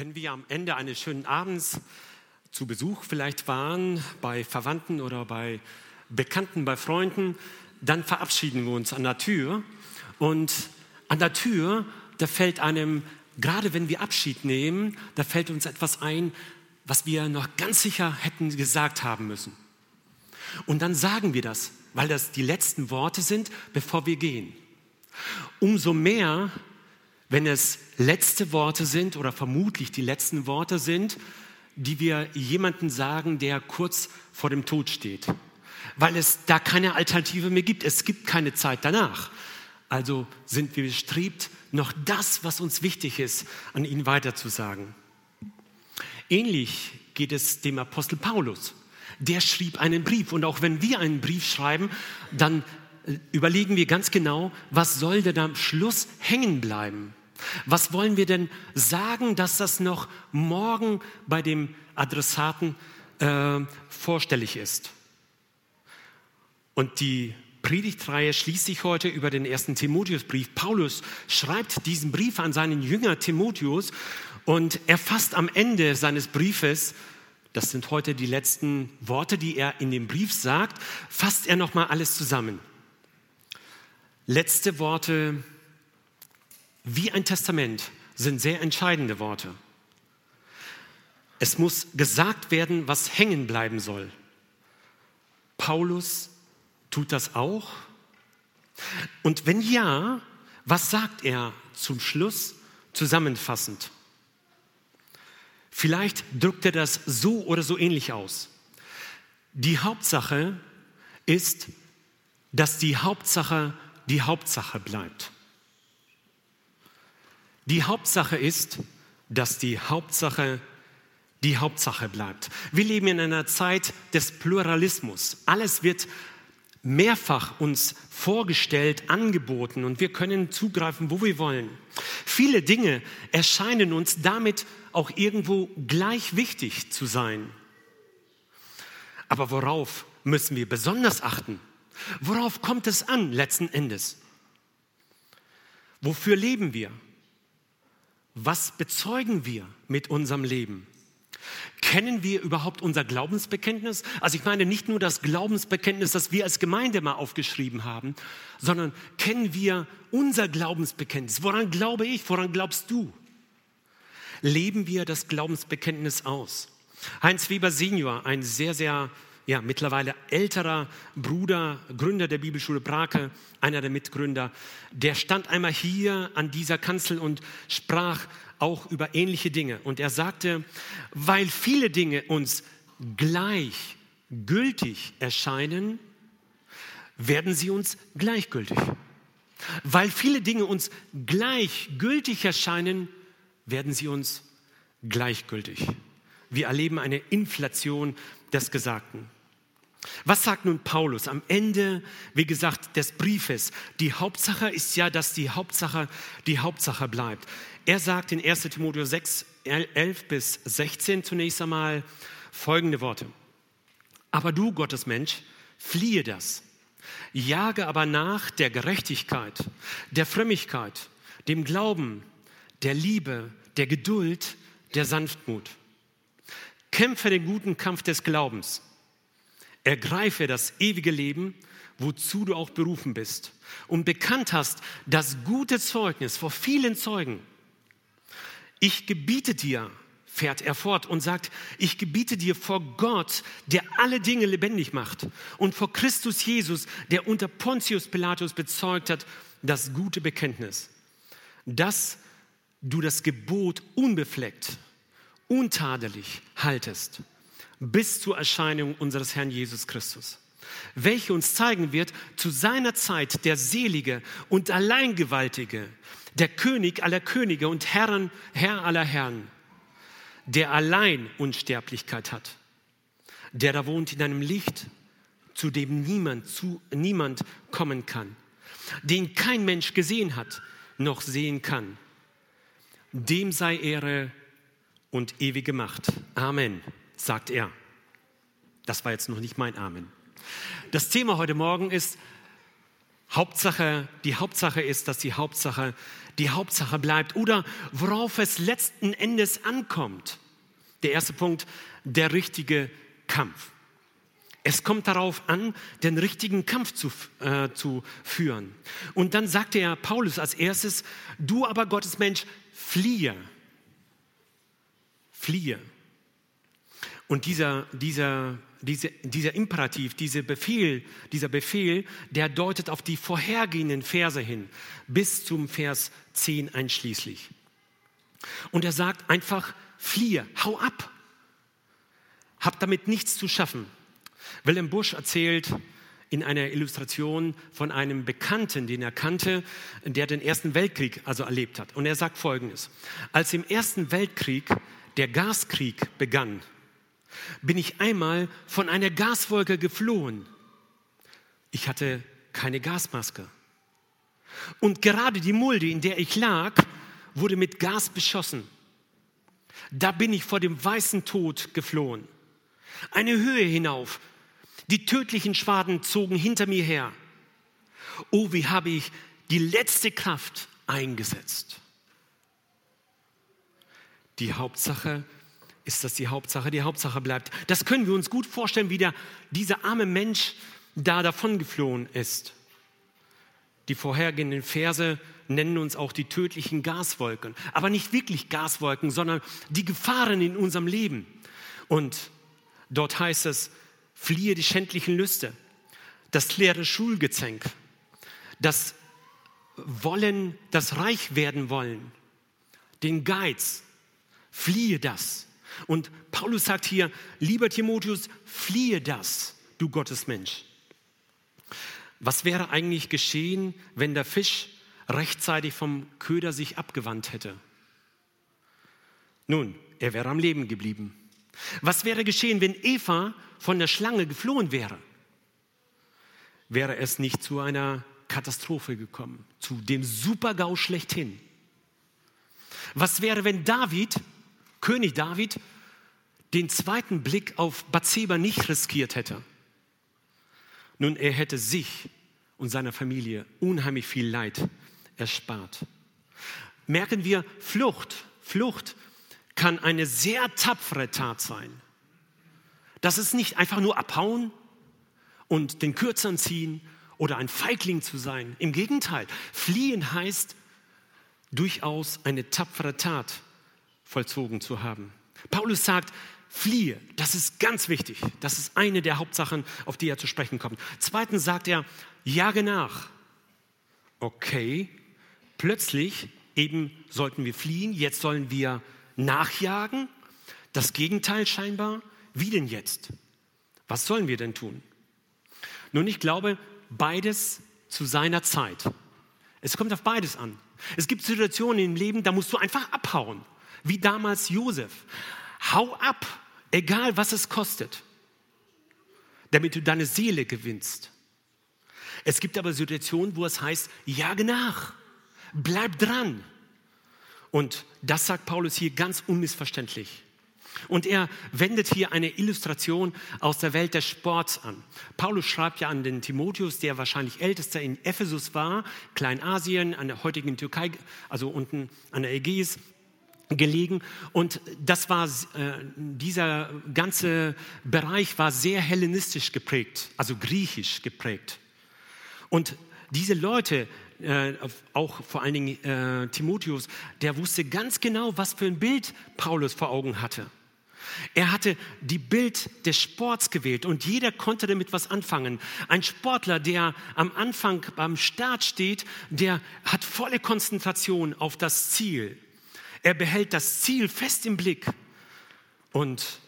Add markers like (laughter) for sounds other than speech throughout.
Wenn wir am Ende eines schönen Abends zu Besuch vielleicht waren, bei Verwandten oder bei Bekannten, bei Freunden, dann verabschieden wir uns an der Tür. Und an der Tür, da fällt einem, gerade wenn wir Abschied nehmen, da fällt uns etwas ein, was wir noch ganz sicher hätten gesagt haben müssen. Und dann sagen wir das, weil das die letzten Worte sind, bevor wir gehen. Umso mehr, wenn es letzte Worte sind oder vermutlich die letzten Worte sind, die wir jemandem sagen, der kurz vor dem Tod steht. Weil es da keine Alternative mehr gibt. Es gibt keine Zeit danach. Also sind wir bestrebt, noch das, was uns wichtig ist, an ihn weiterzusagen. Ähnlich geht es dem Apostel Paulus. Der schrieb einen Brief. Und auch wenn wir einen Brief schreiben, dann äh, überlegen wir ganz genau, was soll denn am Schluss hängen bleiben? Was wollen wir denn sagen, dass das noch morgen bei dem Adressaten äh, vorstellig ist? Und die Predigtreihe schließt sich heute über den ersten Timotheusbrief. Paulus schreibt diesen Brief an seinen Jünger Timotheus und er fasst am Ende seines Briefes, das sind heute die letzten Worte, die er in dem Brief sagt, fasst er nochmal alles zusammen. Letzte Worte wie ein Testament sind sehr entscheidende Worte. Es muss gesagt werden, was hängen bleiben soll. Paulus tut das auch. Und wenn ja, was sagt er zum Schluss zusammenfassend? Vielleicht drückt er das so oder so ähnlich aus. Die Hauptsache ist, dass die Hauptsache die Hauptsache bleibt. Die Hauptsache ist, dass die Hauptsache die Hauptsache bleibt. Wir leben in einer Zeit des Pluralismus. Alles wird mehrfach uns vorgestellt, angeboten und wir können zugreifen, wo wir wollen. Viele Dinge erscheinen uns damit auch irgendwo gleich wichtig zu sein. Aber worauf müssen wir besonders achten? Worauf kommt es an letzten Endes? Wofür leben wir? Was bezeugen wir mit unserem Leben? Kennen wir überhaupt unser Glaubensbekenntnis? Also ich meine nicht nur das Glaubensbekenntnis, das wir als Gemeinde mal aufgeschrieben haben, sondern kennen wir unser Glaubensbekenntnis? Woran glaube ich? Woran glaubst du? Leben wir das Glaubensbekenntnis aus? Heinz Weber Senior, ein sehr, sehr ja, mittlerweile älterer Bruder, Gründer der Bibelschule Brake, einer der Mitgründer, der stand einmal hier an dieser Kanzel und sprach auch über ähnliche Dinge. Und er sagte, weil viele Dinge uns gleichgültig erscheinen, werden sie uns gleichgültig. Weil viele Dinge uns gleichgültig erscheinen, werden sie uns gleichgültig. Wir erleben eine Inflation des Gesagten. Was sagt nun Paulus am Ende, wie gesagt, des Briefes? Die Hauptsache ist ja, dass die Hauptsache die Hauptsache bleibt. Er sagt in 1 Timotheus 6, 11 bis 16 zunächst einmal folgende Worte. Aber du, Gottesmensch, fliehe das. Jage aber nach der Gerechtigkeit, der Frömmigkeit, dem Glauben, der Liebe, der Geduld, der Sanftmut. Kämpfe den guten Kampf des Glaubens. Ergreife das ewige Leben, wozu du auch berufen bist und bekannt hast das gute Zeugnis vor vielen Zeugen. Ich gebiete dir, fährt er fort und sagt, ich gebiete dir vor Gott, der alle Dinge lebendig macht und vor Christus Jesus, der unter Pontius Pilatus bezeugt hat, das gute Bekenntnis, dass du das Gebot unbefleckt untadelig haltest, bis zur Erscheinung unseres Herrn Jesus Christus, welche uns zeigen wird, zu seiner Zeit der Selige und Alleingewaltige, der König aller Könige und Herren, Herr aller Herren, der allein Unsterblichkeit hat, der da wohnt in einem Licht, zu dem niemand, zu, niemand kommen kann, den kein Mensch gesehen hat, noch sehen kann. Dem sei Ehre und ewige Macht. Amen, sagt er. Das war jetzt noch nicht mein Amen. Das Thema heute Morgen ist, Hauptsache, die Hauptsache ist, dass die Hauptsache die Hauptsache bleibt oder worauf es letzten Endes ankommt. Der erste Punkt, der richtige Kampf. Es kommt darauf an, den richtigen Kampf zu, äh, zu führen. Und dann sagte er Paulus als erstes, du aber Gottes Mensch, fliehe. Fliehe. Und dieser, dieser, dieser, dieser Imperativ, dieser Befehl, dieser Befehl, der deutet auf die vorhergehenden Verse hin, bis zum Vers 10 einschließlich. Und er sagt einfach, fliehe, hau ab. Hab damit nichts zu schaffen. Willem Busch erzählt in einer Illustration von einem Bekannten, den er kannte, der den Ersten Weltkrieg also erlebt hat. Und er sagt Folgendes. Als im Ersten Weltkrieg der Gaskrieg begann, bin ich einmal von einer Gaswolke geflohen. Ich hatte keine Gasmaske. Und gerade die Mulde, in der ich lag, wurde mit Gas beschossen. Da bin ich vor dem weißen Tod geflohen. Eine Höhe hinauf. Die tödlichen Schwaden zogen hinter mir her. Oh, wie habe ich die letzte Kraft eingesetzt. Die Hauptsache ist das die Hauptsache, die Hauptsache bleibt. Das können wir uns gut vorstellen, wie der, dieser arme Mensch da davongeflohen ist. Die vorhergehenden Verse nennen uns auch die tödlichen Gaswolken, aber nicht wirklich Gaswolken, sondern die Gefahren in unserem Leben. Und dort heißt es, fliehe die schändlichen Lüste, das leere Schulgezänk, das Wollen, das Reich werden wollen, den Geiz, fliehe das. Und Paulus sagt hier, lieber Timotheus, fliehe das, du Gottesmensch. Was wäre eigentlich geschehen, wenn der Fisch rechtzeitig vom Köder sich abgewandt hätte? Nun, er wäre am Leben geblieben. Was wäre geschehen, wenn Eva von der Schlange geflohen wäre? Wäre es nicht zu einer Katastrophe gekommen, zu dem Supergau schlechthin? Was wäre, wenn David König David den zweiten Blick auf Bathseba nicht riskiert hätte. Nun, er hätte sich und seiner Familie unheimlich viel Leid erspart. Merken wir, Flucht, Flucht kann eine sehr tapfere Tat sein. Das ist nicht einfach nur abhauen und den Kürzern ziehen oder ein Feigling zu sein. Im Gegenteil, fliehen heißt durchaus eine tapfere Tat vollzogen zu haben. Paulus sagt, fliehe, das ist ganz wichtig. Das ist eine der Hauptsachen, auf die er zu sprechen kommt. Zweitens sagt er, jage nach. Okay, plötzlich eben sollten wir fliehen, jetzt sollen wir nachjagen. Das Gegenteil scheinbar. Wie denn jetzt? Was sollen wir denn tun? Nun, ich glaube, beides zu seiner Zeit. Es kommt auf beides an. Es gibt Situationen im Leben, da musst du einfach abhauen wie damals Josef. Hau ab, egal was es kostet, damit du deine Seele gewinnst. Es gibt aber Situationen, wo es heißt, jage nach, bleib dran. Und das sagt Paulus hier ganz unmissverständlich. Und er wendet hier eine Illustration aus der Welt des Sports an. Paulus schreibt ja an den Timotheus, der wahrscheinlich ältester in Ephesus war, Kleinasien, an der heutigen Türkei, also unten an der Ägäis gelegen und das war äh, dieser ganze Bereich war sehr hellenistisch geprägt, also griechisch geprägt. Und diese Leute, äh, auch vor allen Dingen äh, Timotheus, der wusste ganz genau, was für ein Bild Paulus vor Augen hatte. Er hatte die Bild des Sports gewählt und jeder konnte damit was anfangen. Ein Sportler, der am Anfang beim Start steht, der hat volle Konzentration auf das Ziel. Er behält das Ziel fest im Blick und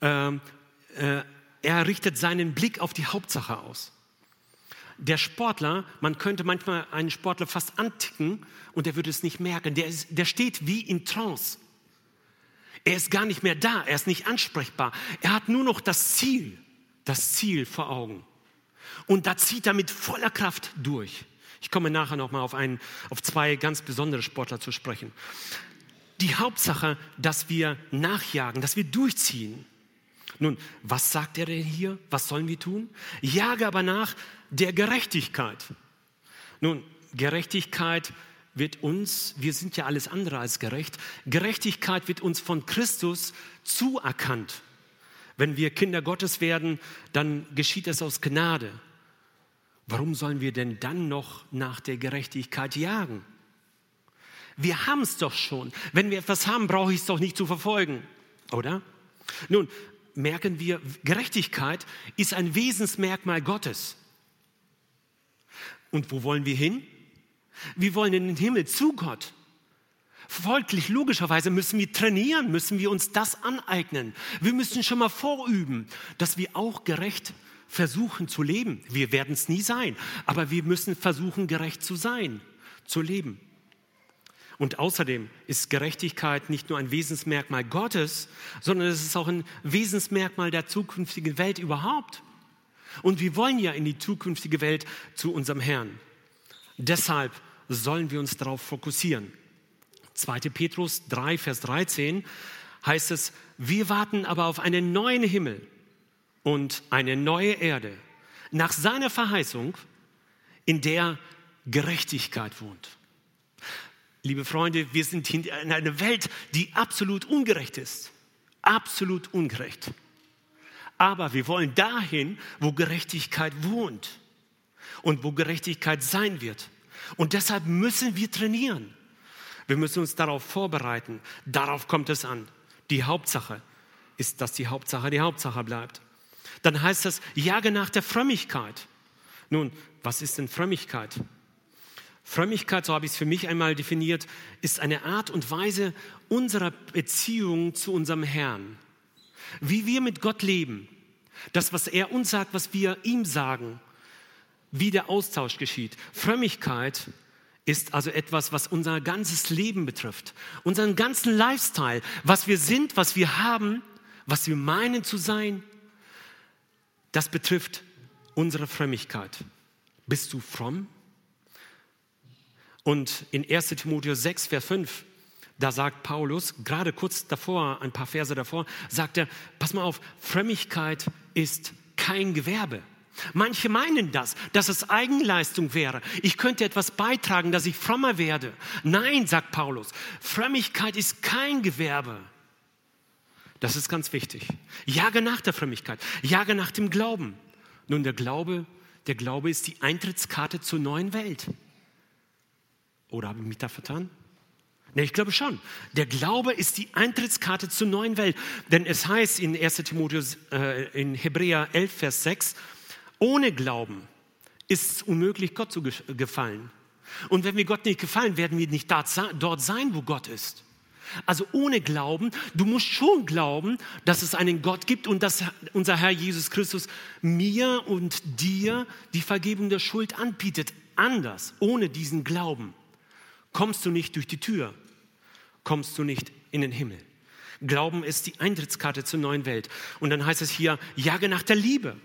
äh, äh, er richtet seinen Blick auf die Hauptsache aus. Der Sportler, man könnte manchmal einen Sportler fast anticken und er würde es nicht merken. Der, ist, der steht wie in Trance. Er ist gar nicht mehr da, er ist nicht ansprechbar. Er hat nur noch das Ziel, das Ziel vor Augen. Und da zieht er mit voller Kraft durch. Ich komme nachher nochmal auf, auf zwei ganz besondere Sportler zu sprechen die Hauptsache, dass wir nachjagen, dass wir durchziehen. Nun, was sagt er denn hier? Was sollen wir tun? Jage aber nach der Gerechtigkeit. Nun, Gerechtigkeit wird uns, wir sind ja alles andere als gerecht, Gerechtigkeit wird uns von Christus zuerkannt. Wenn wir Kinder Gottes werden, dann geschieht es aus Gnade. Warum sollen wir denn dann noch nach der Gerechtigkeit jagen? Wir haben es doch schon. Wenn wir etwas haben, brauche ich es doch nicht zu verfolgen, oder? Nun, merken wir, Gerechtigkeit ist ein Wesensmerkmal Gottes. Und wo wollen wir hin? Wir wollen in den Himmel zu Gott. Folglich, logischerweise müssen wir trainieren, müssen wir uns das aneignen. Wir müssen schon mal vorüben, dass wir auch gerecht versuchen zu leben. Wir werden es nie sein, aber wir müssen versuchen, gerecht zu sein, zu leben. Und außerdem ist Gerechtigkeit nicht nur ein Wesensmerkmal Gottes, sondern es ist auch ein Wesensmerkmal der zukünftigen Welt überhaupt. Und wir wollen ja in die zukünftige Welt zu unserem Herrn. Deshalb sollen wir uns darauf fokussieren. 2. Petrus 3, Vers 13 heißt es, wir warten aber auf einen neuen Himmel und eine neue Erde nach seiner Verheißung, in der Gerechtigkeit wohnt. Liebe Freunde, wir sind in einer Welt, die absolut ungerecht ist. Absolut ungerecht. Aber wir wollen dahin, wo Gerechtigkeit wohnt und wo Gerechtigkeit sein wird. Und deshalb müssen wir trainieren. Wir müssen uns darauf vorbereiten. Darauf kommt es an. Die Hauptsache ist, dass die Hauptsache die Hauptsache bleibt. Dann heißt das, jage nach der Frömmigkeit. Nun, was ist denn Frömmigkeit? Frömmigkeit, so habe ich es für mich einmal definiert, ist eine Art und Weise unserer Beziehung zu unserem Herrn. Wie wir mit Gott leben. Das, was er uns sagt, was wir ihm sagen wie der Austausch geschieht. Frömmigkeit ist also etwas, was unser ganzes Leben betrifft, unseren ganzen Lifestyle, was wir sind, was wir haben, was wir meinen zu sein, das betrifft unsere Frömmigkeit. Bist du fromm? Und in 1 Timotheus 6, Vers 5, da sagt Paulus, gerade kurz davor, ein paar Verse davor, sagt er, pass mal auf, Frömmigkeit ist kein Gewerbe. Manche meinen das, dass es Eigenleistung wäre. Ich könnte etwas beitragen, dass ich frommer werde. Nein, sagt Paulus, Frömmigkeit ist kein Gewerbe. Das ist ganz wichtig. Jage nach der Frömmigkeit, jage nach dem Glauben. Nun, der Glaube, der Glaube ist die Eintrittskarte zur neuen Welt. Oder habe ich mich da vertan? Ne, ich glaube schon. Der Glaube ist die Eintrittskarte zur neuen Welt. Denn es heißt in 1 Timotheus, äh, in Hebräer 11, Vers 6, ohne Glauben ist es unmöglich, Gott zu gefallen. Und wenn wir Gott nicht gefallen, werden wir nicht dort sein, wo Gott ist. Also ohne Glauben, du musst schon glauben, dass es einen Gott gibt und dass unser Herr Jesus Christus mir und dir die Vergebung der Schuld anbietet. Anders, ohne diesen Glauben, kommst du nicht durch die Tür, kommst du nicht in den Himmel. Glauben ist die Eintrittskarte zur neuen Welt. Und dann heißt es hier, jage nach der Liebe.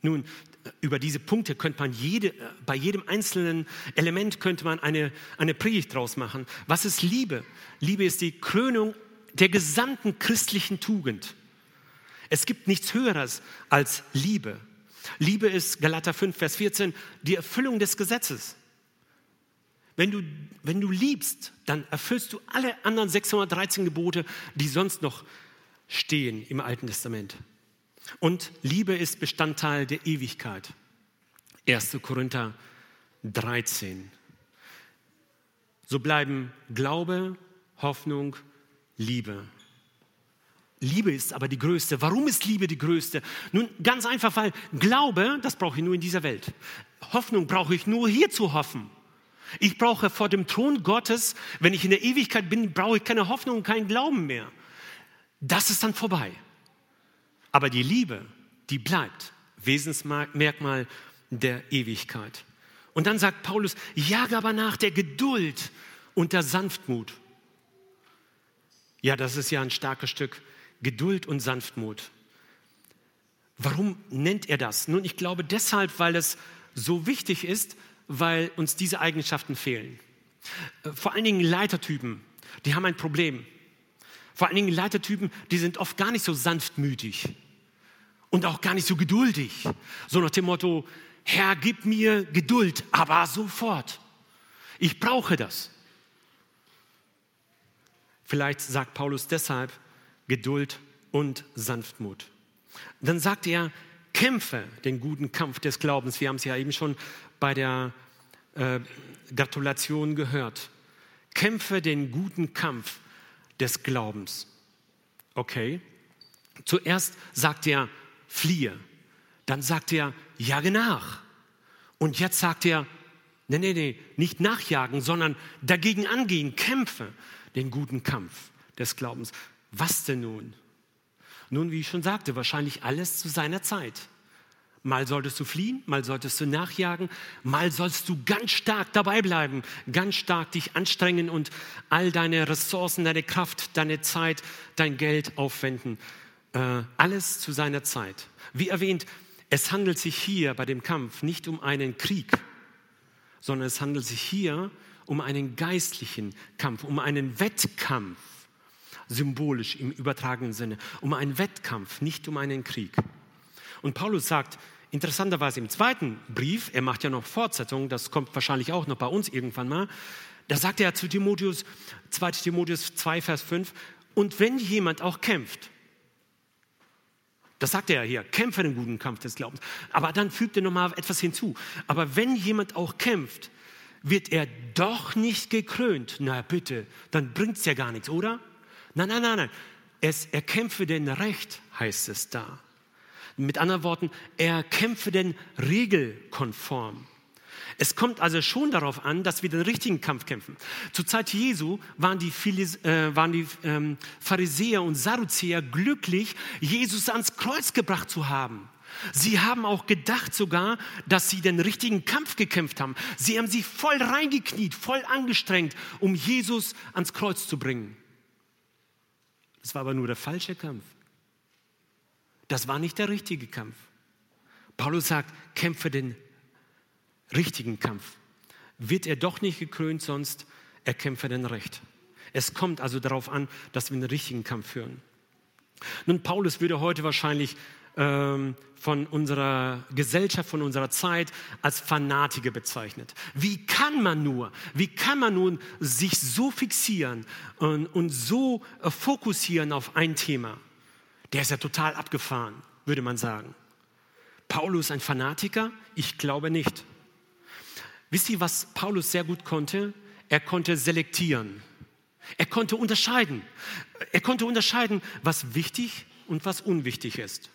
Nun, über diese Punkte könnte man jede, bei jedem einzelnen Element könnte man eine, eine Predigt draus machen. Was ist Liebe? Liebe ist die Krönung der gesamten christlichen Tugend. Es gibt nichts Höheres als Liebe. Liebe ist, Galater 5, Vers 14, die Erfüllung des Gesetzes. Wenn du, wenn du liebst, dann erfüllst du alle anderen 613 Gebote, die sonst noch stehen im Alten Testament. Und Liebe ist Bestandteil der Ewigkeit. 1. Korinther 13. So bleiben Glaube, Hoffnung, Liebe. Liebe ist aber die größte. Warum ist Liebe die größte? Nun, ganz einfach, weil Glaube, das brauche ich nur in dieser Welt. Hoffnung brauche ich nur hier zu hoffen. Ich brauche vor dem Thron Gottes, wenn ich in der Ewigkeit bin, brauche ich keine Hoffnung und keinen Glauben mehr. Das ist dann vorbei. Aber die Liebe, die bleibt Wesensmerkmal der Ewigkeit. Und dann sagt Paulus, jage aber nach der Geduld und der Sanftmut. Ja, das ist ja ein starkes Stück Geduld und Sanftmut. Warum nennt er das? Nun, ich glaube deshalb, weil es so wichtig ist, weil uns diese Eigenschaften fehlen. Vor allen Dingen Leitertypen, die haben ein Problem. Vor allen Dingen Leitertypen, die sind oft gar nicht so sanftmütig und auch gar nicht so geduldig. So nach dem Motto, Herr, gib mir Geduld, aber sofort. Ich brauche das. Vielleicht sagt Paulus deshalb Geduld und Sanftmut. Dann sagt er, kämpfe den guten Kampf des Glaubens. Wir haben es ja eben schon bei der äh, Gratulation gehört. Kämpfe den guten Kampf des Glaubens. Okay. Zuerst sagt er, fliehe. Dann sagt er, jage nach. Und jetzt sagt er, nee, nee, nee, nicht nachjagen, sondern dagegen angehen, kämpfe den guten Kampf des Glaubens. Was denn nun? Nun, wie ich schon sagte, wahrscheinlich alles zu seiner Zeit. Mal solltest du fliehen, mal solltest du nachjagen, mal sollst du ganz stark dabei bleiben, ganz stark dich anstrengen und all deine Ressourcen, deine Kraft, deine Zeit, dein Geld aufwenden. Äh, alles zu seiner Zeit. Wie erwähnt, es handelt sich hier bei dem Kampf nicht um einen Krieg, sondern es handelt sich hier um einen geistlichen Kampf, um einen Wettkampf, symbolisch im übertragenen Sinne, um einen Wettkampf, nicht um einen Krieg. Und Paulus sagt, interessanterweise im zweiten Brief, er macht ja noch Fortsetzung, das kommt wahrscheinlich auch noch bei uns irgendwann mal, da sagt er zu Timotheus, 2 Timotheus 2, Vers 5, und wenn jemand auch kämpft, das sagt er ja hier, kämpfe den guten Kampf des Glaubens. Aber dann fügt er nochmal etwas hinzu. Aber wenn jemand auch kämpft, wird er doch nicht gekrönt. Na bitte, dann bringt es ja gar nichts, oder? Nein, nein, nein, nein. Es, er kämpfe denn Recht, heißt es da. Mit anderen Worten, er kämpfe denn regelkonform. Es kommt also schon darauf an, dass wir den richtigen Kampf kämpfen. Zur Zeit Jesu waren die, äh, waren die ähm, Pharisäer und Sadduzäer glücklich, Jesus ans Kreuz gebracht zu haben. Sie haben auch gedacht sogar, dass sie den richtigen Kampf gekämpft haben. Sie haben sich voll reingekniet, voll angestrengt, um Jesus ans Kreuz zu bringen. Das war aber nur der falsche Kampf. Das war nicht der richtige Kampf. Paulus sagt, kämpfe den richtigen Kampf. Wird er doch nicht gekrönt, sonst erkämpfe den Recht. Es kommt also darauf an, dass wir den richtigen Kampf führen. Nun, Paulus würde heute wahrscheinlich ähm, von unserer Gesellschaft, von unserer Zeit als Fanatiker bezeichnet. Wie kann man nur, wie kann man nun sich so fixieren und, und so äh, fokussieren auf ein Thema? Der ist ja total abgefahren, würde man sagen. Paulus ein Fanatiker? Ich glaube nicht. Wisst ihr, was Paulus sehr gut konnte? Er konnte selektieren. Er konnte unterscheiden. Er konnte unterscheiden, was wichtig und was unwichtig ist.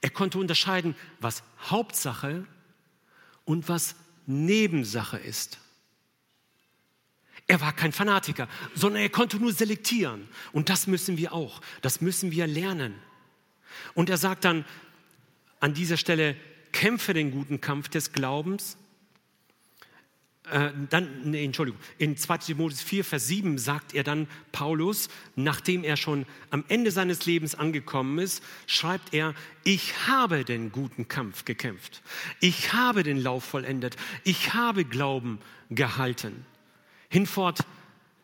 Er konnte unterscheiden, was Hauptsache und was Nebensache ist. Er war kein Fanatiker, sondern er konnte nur selektieren. Und das müssen wir auch. Das müssen wir lernen. Und er sagt dann an dieser Stelle, kämpfe den guten Kampf des Glaubens äh, dann, nee, Entschuldigung, in 2 Timotheus 4, Vers 7 sagt er dann Paulus, nachdem er schon am Ende seines Lebens angekommen ist, schreibt er, ich habe den guten Kampf gekämpft, ich habe den Lauf vollendet, ich habe Glauben gehalten. Hinfort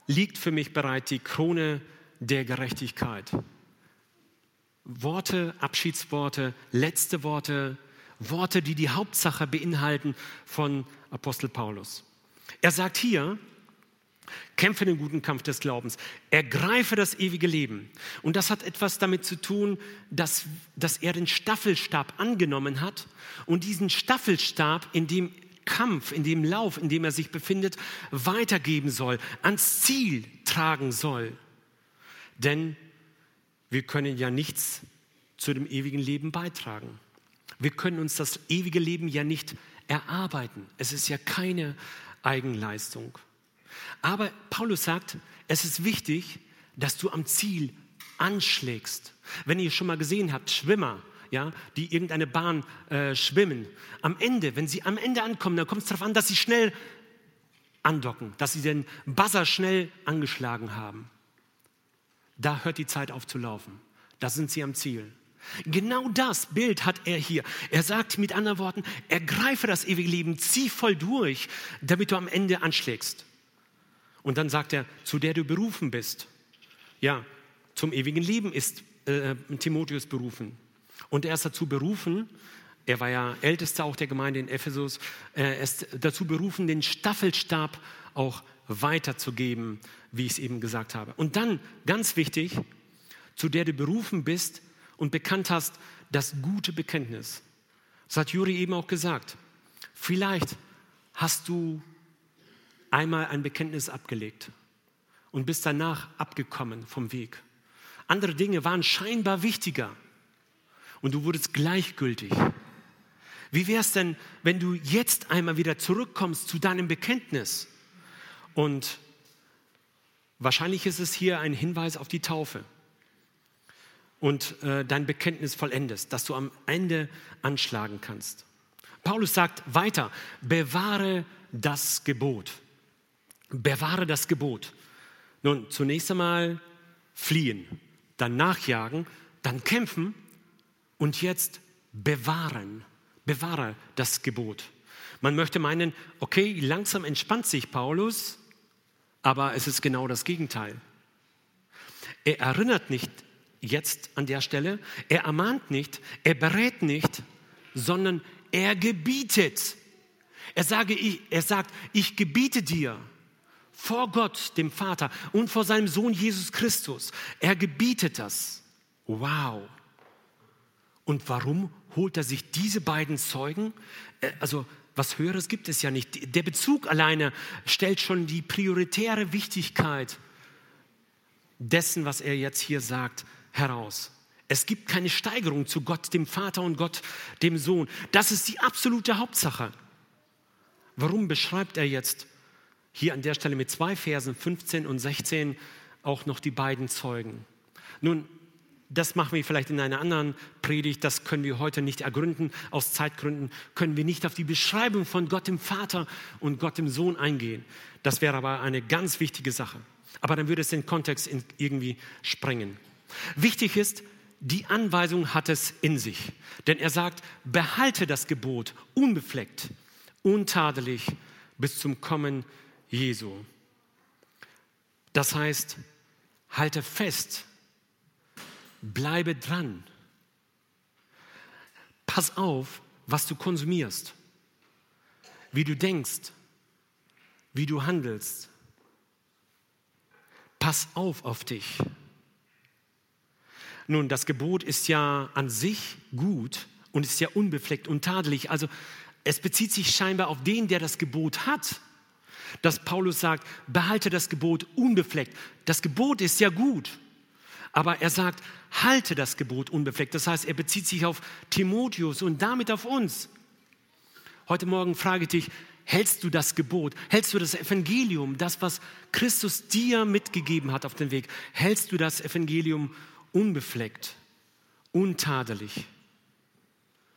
liegt für mich bereit die Krone der Gerechtigkeit. Worte, Abschiedsworte, letzte Worte, Worte, die die Hauptsache beinhalten von Apostel Paulus. Er sagt hier, kämpfe den guten Kampf des Glaubens, ergreife das ewige Leben. Und das hat etwas damit zu tun, dass, dass er den Staffelstab angenommen hat und diesen Staffelstab in dem Kampf, in dem Lauf, in dem er sich befindet, weitergeben soll, ans Ziel tragen soll. Denn wir können ja nichts zu dem ewigen Leben beitragen. Wir können uns das ewige Leben ja nicht erarbeiten. Es ist ja keine Eigenleistung. Aber Paulus sagt, es ist wichtig, dass du am Ziel anschlägst. Wenn ihr schon mal gesehen habt, Schwimmer, ja, die irgendeine Bahn äh, schwimmen, am Ende, wenn sie am Ende ankommen, dann kommt es darauf an, dass sie schnell andocken, dass sie den Buzzer schnell angeschlagen haben. Da hört die Zeit auf zu laufen. Da sind sie am Ziel. Genau das Bild hat er hier. Er sagt mit anderen Worten, ergreife das ewige Leben, zieh voll durch, damit du am Ende anschlägst. Und dann sagt er, zu der du berufen bist. Ja, zum ewigen Leben ist äh, Timotheus berufen. Und er ist dazu berufen, er war ja ältester auch der Gemeinde in Ephesus, er ist dazu berufen, den Staffelstab auch weiterzugeben, wie ich es eben gesagt habe. Und dann, ganz wichtig, zu der du berufen bist und bekannt hast, das gute Bekenntnis. Das hat Juri eben auch gesagt. Vielleicht hast du einmal ein Bekenntnis abgelegt und bist danach abgekommen vom Weg. Andere Dinge waren scheinbar wichtiger und du wurdest gleichgültig. Wie wäre es denn, wenn du jetzt einmal wieder zurückkommst zu deinem Bekenntnis? Und wahrscheinlich ist es hier ein Hinweis auf die Taufe und äh, dein Bekenntnis vollendest, dass du am Ende anschlagen kannst. Paulus sagt weiter, bewahre das Gebot. Bewahre das Gebot. Nun, zunächst einmal fliehen, dann nachjagen, dann kämpfen und jetzt bewahren. Bewahre das Gebot. Man möchte meinen, okay, langsam entspannt sich Paulus, aber es ist genau das Gegenteil. Er erinnert nicht jetzt an der Stelle, er ermahnt nicht, er berät nicht, sondern er gebietet. Er, sage, er sagt, ich gebiete dir vor Gott, dem Vater und vor seinem Sohn Jesus Christus. Er gebietet das. Wow. Und warum holt er sich diese beiden Zeugen? Äh, also was Höheres gibt es ja nicht. Der Bezug alleine stellt schon die prioritäre Wichtigkeit dessen, was er jetzt hier sagt, heraus. Es gibt keine Steigerung zu Gott, dem Vater und Gott, dem Sohn. Das ist die absolute Hauptsache. Warum beschreibt er jetzt hier an der Stelle mit zwei Versen 15 und 16 auch noch die beiden Zeugen? Nun, das machen wir vielleicht in einer anderen Predigt, das können wir heute nicht ergründen. Aus Zeitgründen können wir nicht auf die Beschreibung von Gott dem Vater und Gott dem Sohn eingehen. Das wäre aber eine ganz wichtige Sache. Aber dann würde es den Kontext irgendwie sprengen. Wichtig ist, die Anweisung hat es in sich. Denn er sagt, behalte das Gebot unbefleckt, untadelig bis zum Kommen Jesu. Das heißt, halte fest Bleibe dran. Pass auf, was du konsumierst, wie du denkst, wie du handelst. Pass auf auf dich. Nun, das Gebot ist ja an sich gut und ist ja unbefleckt und tadelig. Also es bezieht sich scheinbar auf den, der das Gebot hat. Dass Paulus sagt, behalte das Gebot unbefleckt. Das Gebot ist ja gut. Aber er sagt, halte das Gebot unbefleckt. Das heißt, er bezieht sich auf Timotheus und damit auf uns. Heute Morgen frage ich dich, hältst du das Gebot? Hältst du das Evangelium, das, was Christus dir mitgegeben hat auf den Weg? Hältst du das Evangelium unbefleckt, untadelig?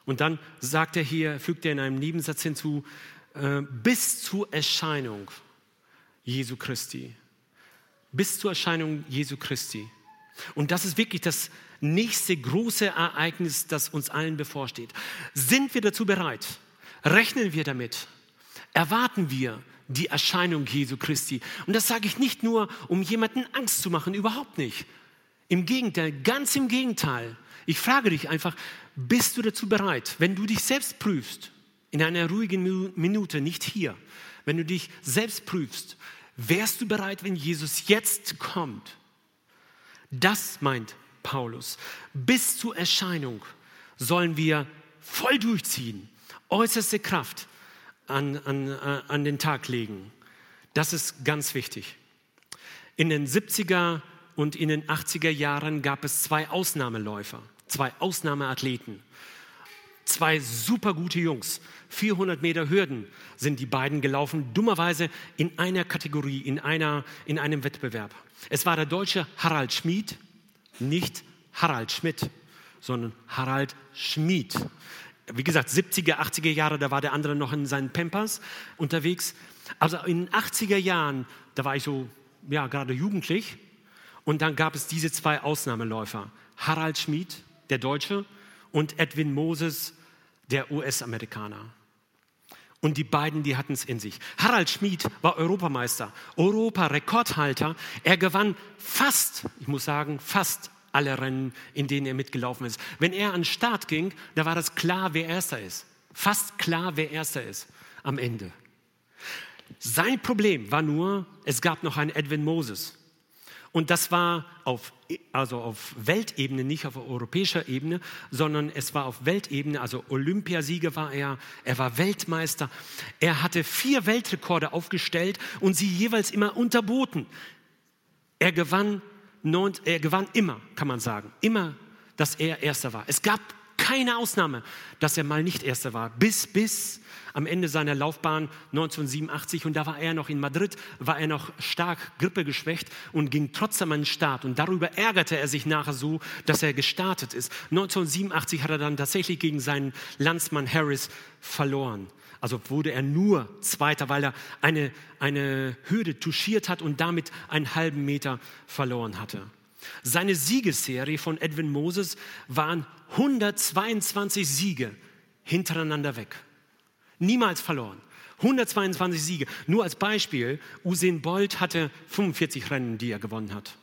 Und dann sagt er hier, fügt er in einem Nebensatz hinzu, äh, bis zur Erscheinung Jesu Christi. Bis zur Erscheinung Jesu Christi. Und das ist wirklich das nächste große Ereignis, das uns allen bevorsteht. Sind wir dazu bereit? Rechnen wir damit? Erwarten wir die Erscheinung Jesu Christi? Und das sage ich nicht nur, um jemanden Angst zu machen, überhaupt nicht. Im Gegenteil, ganz im Gegenteil. Ich frage dich einfach, bist du dazu bereit, wenn du dich selbst prüfst, in einer ruhigen Minute, nicht hier, wenn du dich selbst prüfst, wärst du bereit, wenn Jesus jetzt kommt? Das meint Paulus. Bis zur Erscheinung sollen wir voll durchziehen, äußerste Kraft an, an, äh, an den Tag legen. Das ist ganz wichtig. In den 70er und in den 80er Jahren gab es zwei Ausnahmeläufer, zwei Ausnahmeathleten, zwei super gute Jungs. 400 Meter Hürden sind die beiden gelaufen, dummerweise in einer Kategorie, in, einer, in einem Wettbewerb. Es war der deutsche Harald Schmid, nicht Harald Schmidt, sondern Harald Schmid. Wie gesagt, 70er, 80er Jahre, da war der andere noch in seinen Pampers unterwegs. Also in den 80er Jahren, da war ich so, ja, gerade jugendlich. Und dann gab es diese zwei Ausnahmeläufer. Harald Schmid, der Deutsche, und Edwin Moses, der US-Amerikaner. Und die beiden, die hatten es in sich. Harald Schmid war Europameister, Europarekordhalter. Er gewann fast, ich muss sagen, fast alle Rennen, in denen er mitgelaufen ist. Wenn er an den Start ging, da war das klar, wer Erster ist. Fast klar, wer Erster ist am Ende. Sein Problem war nur, es gab noch einen Edwin Moses. Und das war auf, also auf Weltebene, nicht auf europäischer Ebene, sondern es war auf Weltebene, also Olympiasieger war er, er war Weltmeister. Er hatte vier Weltrekorde aufgestellt und sie jeweils immer unterboten. Er gewann, er gewann immer, kann man sagen, immer, dass er Erster war. Es gab keine Ausnahme, dass er mal nicht Erster war, bis, bis am Ende seiner Laufbahn 1987 und da war er noch in Madrid, war er noch stark grippegeschwächt und ging trotzdem an den Start und darüber ärgerte er sich nachher so, dass er gestartet ist. 1987 hat er dann tatsächlich gegen seinen Landsmann Harris verloren. Also wurde er nur Zweiter, weil er eine, eine Hürde touchiert hat und damit einen halben Meter verloren hatte. Seine Siegesserie von Edwin Moses waren 122 Siege hintereinander weg. Niemals verloren. 122 Siege. Nur als Beispiel, Usain Bolt hatte 45 Rennen, die er gewonnen hat.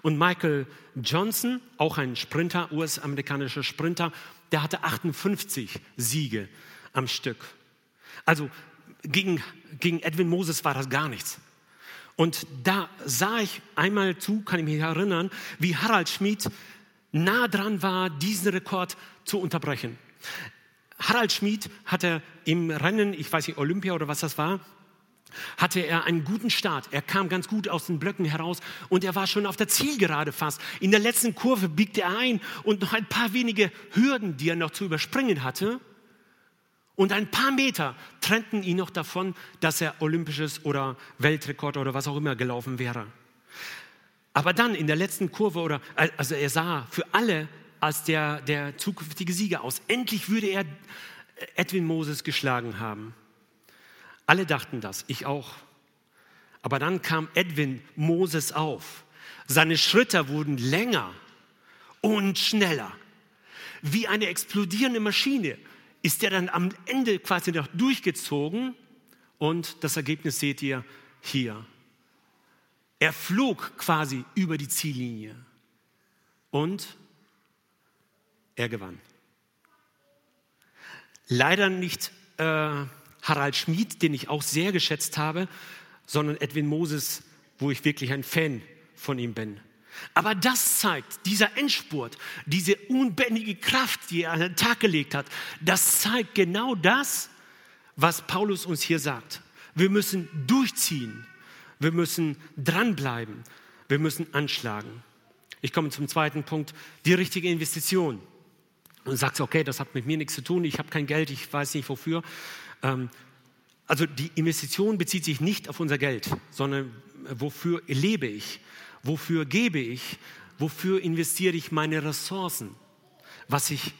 Und Michael Johnson, auch ein Sprinter, US-amerikanischer Sprinter, der hatte 58 Siege am Stück. Also gegen, gegen Edwin Moses war das gar nichts. Und da sah ich einmal zu, kann ich mich erinnern, wie Harald Schmid nah dran war, diesen Rekord zu unterbrechen. Harald Schmid hatte im Rennen, ich weiß nicht, Olympia oder was das war, hatte er einen guten Start. Er kam ganz gut aus den Blöcken heraus und er war schon auf der Zielgerade fast. In der letzten Kurve biegte er ein und noch ein paar wenige Hürden, die er noch zu überspringen hatte. Und ein paar Meter trennten ihn noch davon, dass er olympisches oder Weltrekord oder was auch immer gelaufen wäre. Aber dann in der letzten Kurve oder also er sah für alle als der, der zukünftige Sieger aus. Endlich würde er Edwin Moses geschlagen haben. Alle dachten das, ich auch. Aber dann kam Edwin Moses auf. Seine Schritte wurden länger und schneller. Wie eine explodierende Maschine ist er dann am Ende quasi noch durchgezogen und das Ergebnis seht ihr hier. Er flog quasi über die Ziellinie und er gewann. Leider nicht äh, Harald Schmid, den ich auch sehr geschätzt habe, sondern Edwin Moses, wo ich wirklich ein Fan von ihm bin. Aber das zeigt, dieser Endspurt, diese unbändige Kraft, die er an den Tag gelegt hat, das zeigt genau das, was Paulus uns hier sagt. Wir müssen durchziehen, wir müssen dranbleiben, wir müssen anschlagen. Ich komme zum zweiten Punkt, die richtige Investition und sagst, okay, das hat mit mir nichts zu tun, ich habe kein Geld, ich weiß nicht wofür. Ähm, also die Investition bezieht sich nicht auf unser Geld, sondern wofür lebe ich, wofür gebe ich, wofür investiere ich meine Ressourcen, was ich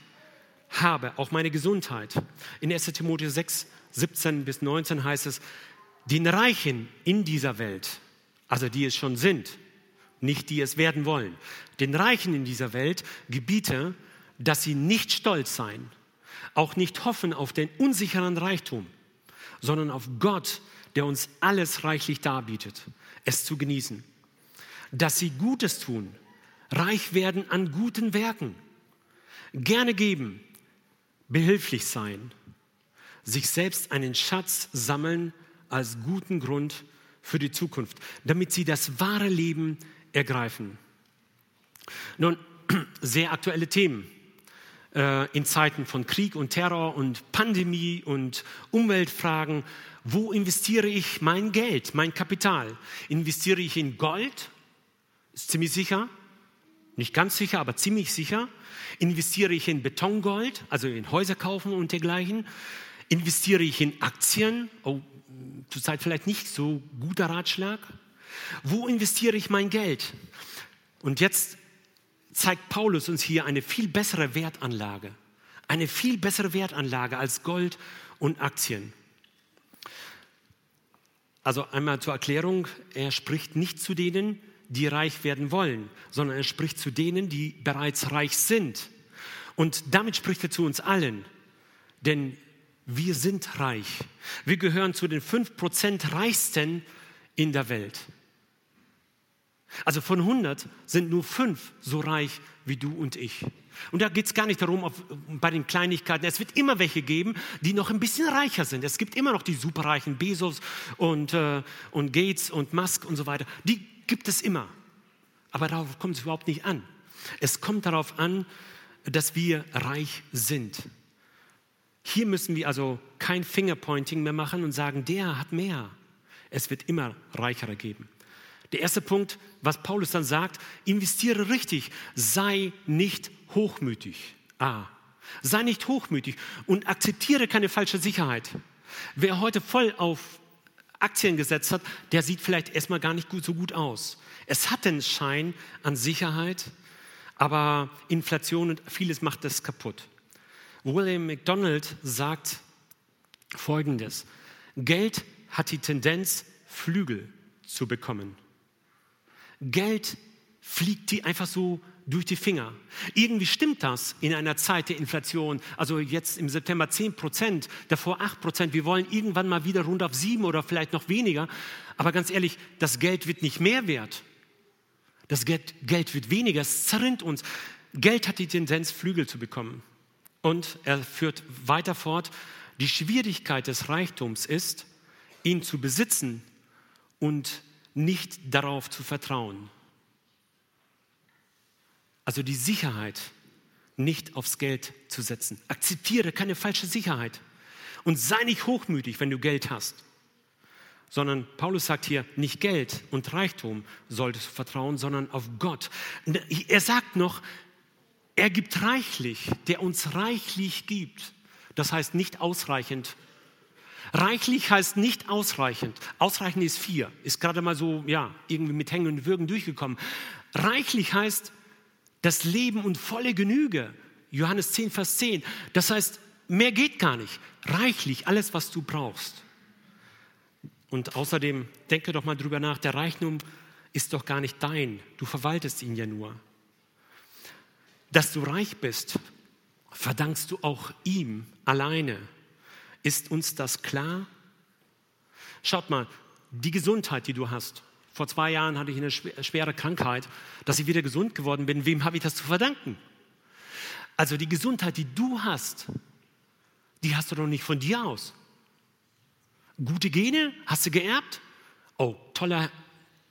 habe, auch meine Gesundheit. In 1 Timotheus 6, 17 bis 19 heißt es, den Reichen in dieser Welt, also die es schon sind, nicht die es werden wollen, den Reichen in dieser Welt gebiete, dass sie nicht stolz sein, auch nicht hoffen auf den unsicheren Reichtum, sondern auf Gott, der uns alles reichlich darbietet, es zu genießen. Dass sie Gutes tun, reich werden an guten Werken, gerne geben, behilflich sein, sich selbst einen Schatz sammeln als guten Grund für die Zukunft, damit sie das wahre Leben ergreifen. Nun, (clears throat) sehr aktuelle Themen äh, in Zeiten von Krieg und Terror und Pandemie und Umweltfragen, wo investiere ich mein Geld, mein Kapital? Investiere ich in Gold? Ist ziemlich sicher. Nicht ganz sicher, aber ziemlich sicher. Investiere ich in Betongold, also in Häuser kaufen und dergleichen? Investiere ich in Aktien? Oh, zurzeit vielleicht nicht so guter Ratschlag. Wo investiere ich mein Geld? Und jetzt zeigt Paulus uns hier eine viel bessere Wertanlage. Eine viel bessere Wertanlage als Gold und Aktien. Also einmal zur Erklärung, er spricht nicht zu denen, die reich werden wollen, sondern er spricht zu denen, die bereits reich sind. Und damit spricht er zu uns allen, denn wir sind reich. Wir gehören zu den 5% reichsten in der Welt. Also von 100 sind nur fünf so reich wie du und ich. Und da geht es gar nicht darum, auf, bei den Kleinigkeiten. Es wird immer welche geben, die noch ein bisschen reicher sind. Es gibt immer noch die superreichen Bezos und, äh, und Gates und Musk und so weiter. Die gibt es immer. Aber darauf kommt es überhaupt nicht an. Es kommt darauf an, dass wir reich sind. Hier müssen wir also kein Fingerpointing mehr machen und sagen, der hat mehr. Es wird immer reichere geben. Der erste Punkt, was Paulus dann sagt, investiere richtig, sei nicht hochmütig. A. Sei nicht hochmütig und akzeptiere keine falsche Sicherheit. Wer heute voll auf Aktien gesetzt hat, der sieht vielleicht erstmal gar nicht gut, so gut aus. Es hat den Schein an Sicherheit, aber Inflation und vieles macht das kaputt. William McDonald sagt Folgendes. Geld hat die Tendenz, Flügel zu bekommen. Geld fliegt die einfach so durch die Finger. Irgendwie stimmt das in einer Zeit der Inflation. Also jetzt im September 10 Prozent, davor 8 Prozent. Wir wollen irgendwann mal wieder rund auf 7 oder vielleicht noch weniger. Aber ganz ehrlich, das Geld wird nicht mehr wert. Das Geld, Geld wird weniger. Es zerrinnt uns. Geld hat die Tendenz, Flügel zu bekommen. Und er führt weiter fort, die Schwierigkeit des Reichtums ist, ihn zu besitzen und nicht darauf zu vertrauen. Also die Sicherheit nicht aufs Geld zu setzen. Akzeptiere keine falsche Sicherheit und sei nicht hochmütig, wenn du Geld hast. Sondern Paulus sagt hier, nicht Geld und Reichtum solltest du vertrauen, sondern auf Gott. Er sagt noch, er gibt reichlich, der uns reichlich gibt. Das heißt nicht ausreichend. Reichlich heißt nicht ausreichend. Ausreichend ist vier. Ist gerade mal so, ja, irgendwie mit Hängen und Würgen durchgekommen. Reichlich heißt das Leben und volle Genüge. Johannes 10, Vers 10. Das heißt, mehr geht gar nicht. Reichlich, alles, was du brauchst. Und außerdem, denke doch mal drüber nach, der Reichtum ist doch gar nicht dein. Du verwaltest ihn ja nur. Dass du reich bist, verdankst du auch ihm alleine. Ist uns das klar? Schaut mal, die Gesundheit, die du hast. Vor zwei Jahren hatte ich eine schwere Krankheit. Dass ich wieder gesund geworden bin, wem habe ich das zu verdanken? Also die Gesundheit, die du hast, die hast du doch nicht von dir aus. Gute Gene hast du geerbt? Oh, toller,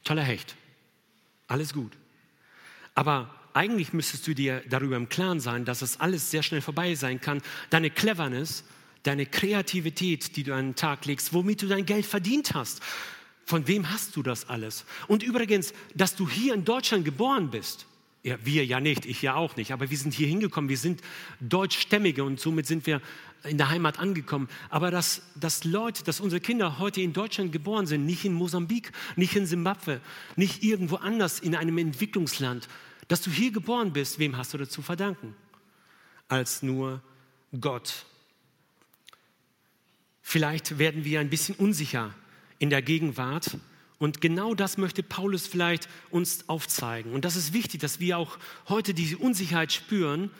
toller Hecht. Alles gut. Aber eigentlich müsstest du dir darüber im Klaren sein, dass es alles sehr schnell vorbei sein kann. Deine Cleverness, deine Kreativität, die du an den Tag legst, womit du dein Geld verdient hast. Von wem hast du das alles? Und übrigens, dass du hier in Deutschland geboren bist. Ja, wir ja nicht, ich ja auch nicht, aber wir sind hier hingekommen, wir sind Deutschstämmige und somit sind wir in der Heimat angekommen. Aber dass, dass Leute, dass unsere Kinder heute in Deutschland geboren sind, nicht in Mosambik, nicht in Simbabwe, nicht irgendwo anders in einem Entwicklungsland, dass du hier geboren bist, wem hast du dazu verdanken? Als nur Gott. Vielleicht werden wir ein bisschen unsicher in der Gegenwart. Und genau das möchte Paulus vielleicht uns aufzeigen. Und das ist wichtig, dass wir auch heute diese Unsicherheit spüren.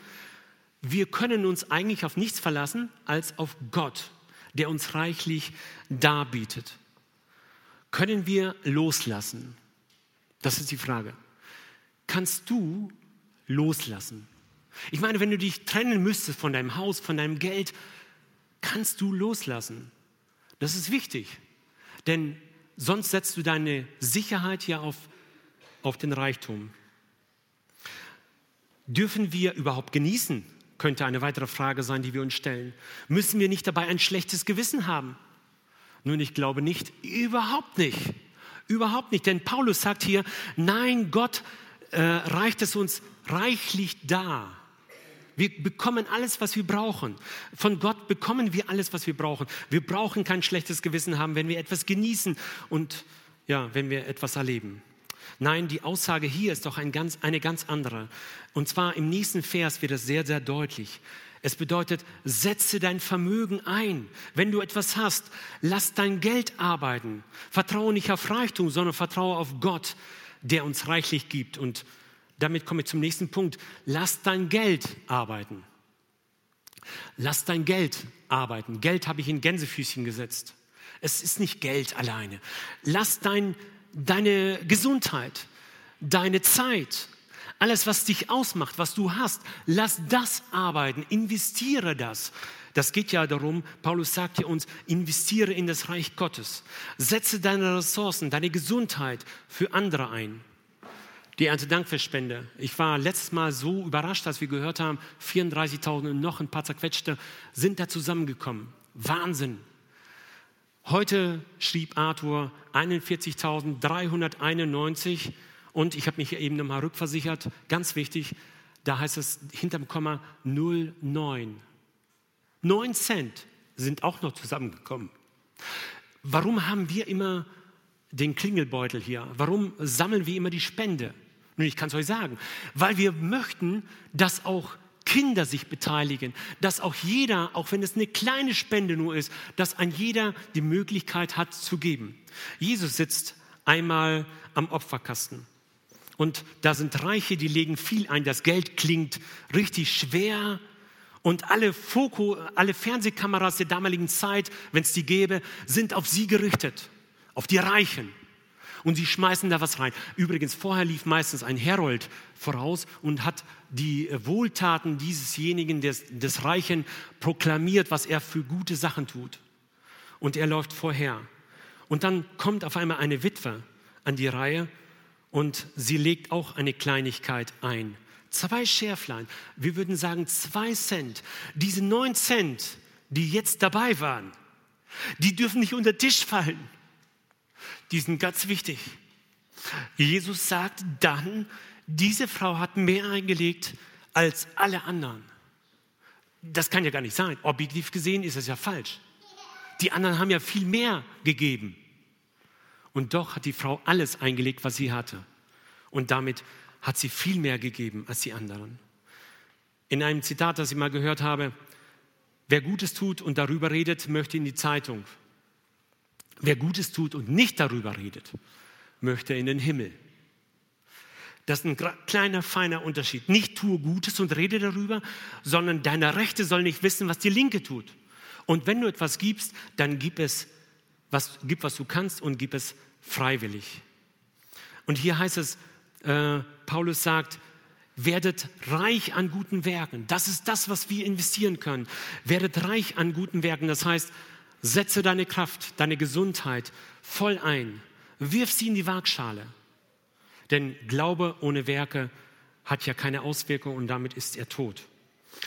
Wir können uns eigentlich auf nichts verlassen als auf Gott, der uns reichlich darbietet. Können wir loslassen? Das ist die Frage kannst du loslassen? Ich meine, wenn du dich trennen müsstest von deinem Haus, von deinem Geld, kannst du loslassen. Das ist wichtig, denn sonst setzt du deine Sicherheit ja auf, auf den Reichtum. Dürfen wir überhaupt genießen? Könnte eine weitere Frage sein, die wir uns stellen. Müssen wir nicht dabei ein schlechtes Gewissen haben? Nun, ich glaube nicht, überhaupt nicht. Überhaupt nicht, denn Paulus sagt hier, nein, Gott äh, reicht es uns reichlich da. Wir bekommen alles, was wir brauchen. Von Gott bekommen wir alles, was wir brauchen. Wir brauchen kein schlechtes Gewissen haben, wenn wir etwas genießen und ja, wenn wir etwas erleben. Nein, die Aussage hier ist doch ein ganz, eine ganz andere. Und zwar im nächsten Vers wird es sehr, sehr deutlich. Es bedeutet, setze dein Vermögen ein. Wenn du etwas hast, lass dein Geld arbeiten. Vertraue nicht auf Reichtum, sondern vertraue auf Gott der uns reichlich gibt. Und damit komme ich zum nächsten Punkt. Lass dein Geld arbeiten. Lass dein Geld arbeiten. Geld habe ich in Gänsefüßchen gesetzt. Es ist nicht Geld alleine. Lass dein, deine Gesundheit, deine Zeit, alles, was dich ausmacht, was du hast, lass das arbeiten, investiere das. Das geht ja darum, Paulus sagt ja uns, investiere in das Reich Gottes. Setze deine Ressourcen, deine Gesundheit für andere ein. Die Erntedankfestspende. Ich war letztes Mal so überrascht, als wir gehört haben, 34.000 und noch ein paar zerquetschte sind da zusammengekommen. Wahnsinn. Heute schrieb Arthur 41.391 und ich habe mich eben nochmal rückversichert, ganz wichtig, da heißt es hinterm Komma 09. 9 Cent sind auch noch zusammengekommen. Warum haben wir immer den Klingelbeutel hier? Warum sammeln wir immer die Spende? Nun, ich kann es euch sagen, weil wir möchten, dass auch Kinder sich beteiligen, dass auch jeder, auch wenn es eine kleine Spende nur ist, dass ein jeder die Möglichkeit hat zu geben. Jesus sitzt einmal am Opferkasten und da sind Reiche, die legen viel ein. Das Geld klingt richtig schwer und alle Foku, alle Fernsehkameras der damaligen Zeit, wenn es die gäbe, sind auf sie gerichtet, auf die Reichen und sie schmeißen da was rein. Übrigens, vorher lief meistens ein Herold voraus und hat die Wohltaten diesesjenigen, des, des Reichen, proklamiert, was er für gute Sachen tut. Und er läuft vorher. Und dann kommt auf einmal eine Witwe an die Reihe und sie legt auch eine Kleinigkeit ein. Zwei Schärflein, wir würden sagen zwei Cent. Diese neun Cent, die jetzt dabei waren, die dürfen nicht unter den Tisch fallen. Die sind ganz wichtig. Jesus sagt dann, diese Frau hat mehr eingelegt als alle anderen. Das kann ja gar nicht sein. Objektiv gesehen ist es ja falsch. Die anderen haben ja viel mehr gegeben. Und doch hat die Frau alles eingelegt, was sie hatte. Und damit hat sie viel mehr gegeben als die anderen. In einem Zitat, das ich mal gehört habe, wer Gutes tut und darüber redet, möchte in die Zeitung. Wer Gutes tut und nicht darüber redet, möchte in den Himmel. Das ist ein kleiner, feiner Unterschied. Nicht tue Gutes und rede darüber, sondern deine Rechte soll nicht wissen, was die Linke tut. Und wenn du etwas gibst, dann gib es, was, gib, was du kannst und gib es freiwillig. Und hier heißt es, äh, Paulus sagt, werdet reich an guten Werken. Das ist das, was wir investieren können. Werdet reich an guten Werken. Das heißt, Setze deine Kraft, deine Gesundheit voll ein. Wirf sie in die Waagschale. Denn Glaube ohne Werke hat ja keine Auswirkung und damit ist er tot.